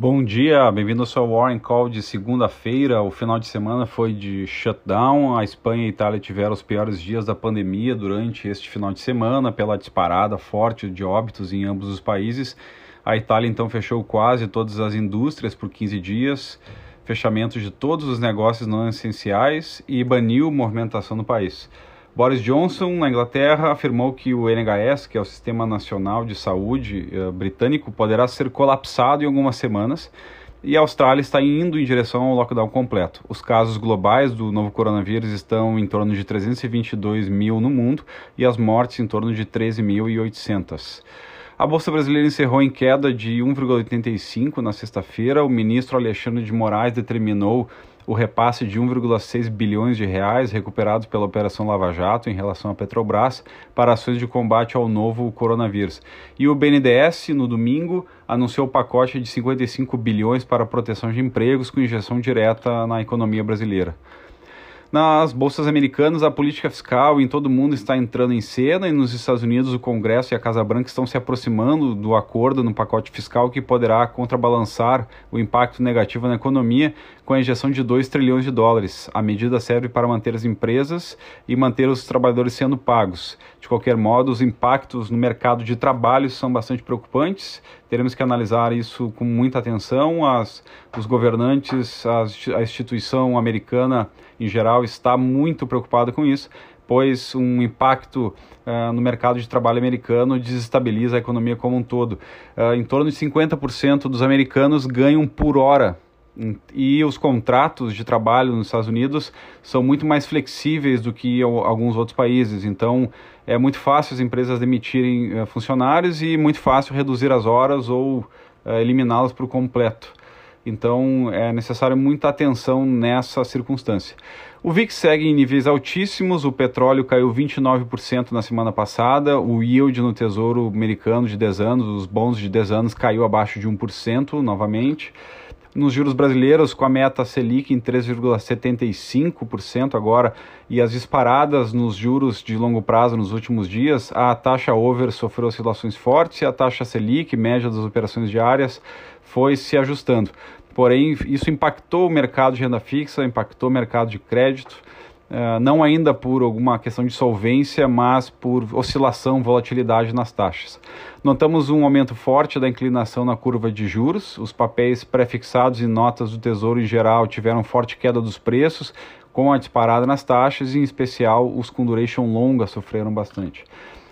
Bom dia, bem-vindo ao seu Warren Call de segunda-feira. O final de semana foi de shutdown. A Espanha e a Itália tiveram os piores dias da pandemia durante este final de semana, pela disparada forte de óbitos em ambos os países. A Itália então fechou quase todas as indústrias por 15 dias, fechamento de todos os negócios não essenciais e baniu movimentação no país. Boris Johnson, na Inglaterra, afirmou que o NHS, que é o Sistema Nacional de Saúde uh, britânico, poderá ser colapsado em algumas semanas. E a Austrália está indo em direção ao lockdown completo. Os casos globais do novo coronavírus estão em torno de 322 mil no mundo e as mortes em torno de 13.800. A Bolsa Brasileira encerrou em queda de 1,85 na sexta-feira. O ministro Alexandre de Moraes determinou o repasse de 1,6 bilhões de reais recuperados pela Operação Lava Jato em relação à Petrobras para ações de combate ao novo coronavírus. E o BNDES, no domingo, anunciou o pacote de 55 bilhões para proteção de empregos com injeção direta na economia brasileira. Nas bolsas americanas, a política fiscal em todo o mundo está entrando em cena e nos Estados Unidos o Congresso e a Casa Branca estão se aproximando do acordo no pacote fiscal que poderá contrabalançar o impacto negativo na economia com a injeção de 2 trilhões de dólares. A medida serve para manter as empresas e manter os trabalhadores sendo pagos. De qualquer modo, os impactos no mercado de trabalho são bastante preocupantes. Teremos que analisar isso com muita atenção. As, os governantes, as, a instituição americana em geral está muito preocupada com isso, pois um impacto uh, no mercado de trabalho americano desestabiliza a economia como um todo. Uh, em torno de 50% dos americanos ganham por hora e os contratos de trabalho nos Estados Unidos são muito mais flexíveis do que alguns outros países. Então, é muito fácil as empresas demitirem uh, funcionários e muito fácil reduzir as horas ou uh, eliminá-las por completo. Então é necessário muita atenção nessa circunstância. O VIX segue em níveis altíssimos, o petróleo caiu 29% na semana passada, o yield no Tesouro americano de 10 anos, os bons de 10 anos, caiu abaixo de 1% novamente. Nos juros brasileiros, com a meta Selic em 3,75% agora e as disparadas nos juros de longo prazo nos últimos dias, a taxa over sofreu oscilações fortes e a taxa Selic, média das operações diárias, foi se ajustando. Porém, isso impactou o mercado de renda fixa, impactou o mercado de crédito, uh, não ainda por alguma questão de solvência, mas por oscilação, volatilidade nas taxas. Notamos um aumento forte da inclinação na curva de juros, os papéis prefixados e notas do Tesouro em geral tiveram forte queda dos preços, com a disparada nas taxas, e em especial os com duration longa sofreram bastante.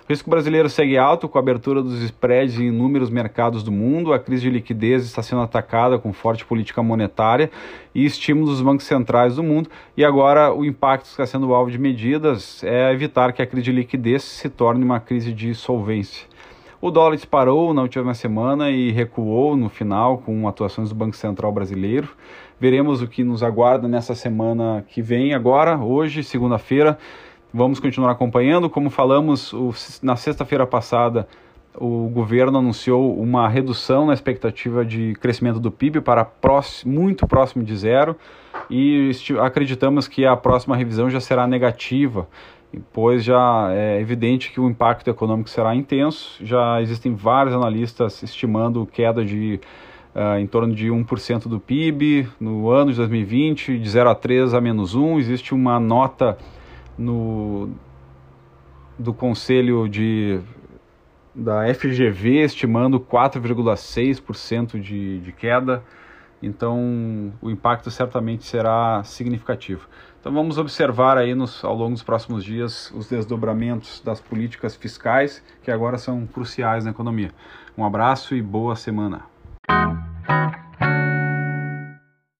O risco brasileiro segue alto com a abertura dos spreads em inúmeros mercados do mundo. A crise de liquidez está sendo atacada com forte política monetária e estímulos dos bancos centrais do mundo. E agora o impacto está sendo alvo de medidas é evitar que a crise de liquidez se torne uma crise de solvência. O dólar disparou na última semana e recuou no final com atuações do Banco Central brasileiro. Veremos o que nos aguarda nessa semana que vem, agora, hoje, segunda-feira. Vamos continuar acompanhando. Como falamos, o, na sexta-feira passada, o governo anunciou uma redução na expectativa de crescimento do PIB para próximo, muito próximo de zero e acreditamos que a próxima revisão já será negativa, pois já é evidente que o impacto econômico será intenso. Já existem vários analistas estimando queda de uh, em torno de 1% do PIB no ano de 2020, de 0 a 3 a menos 1. Existe uma nota no, do Conselho de, da FGV estimando 4,6% de, de queda. Então, o impacto certamente será significativo. Então, vamos observar aí nos, ao longo dos próximos dias os desdobramentos das políticas fiscais que agora são cruciais na economia. Um abraço e boa semana.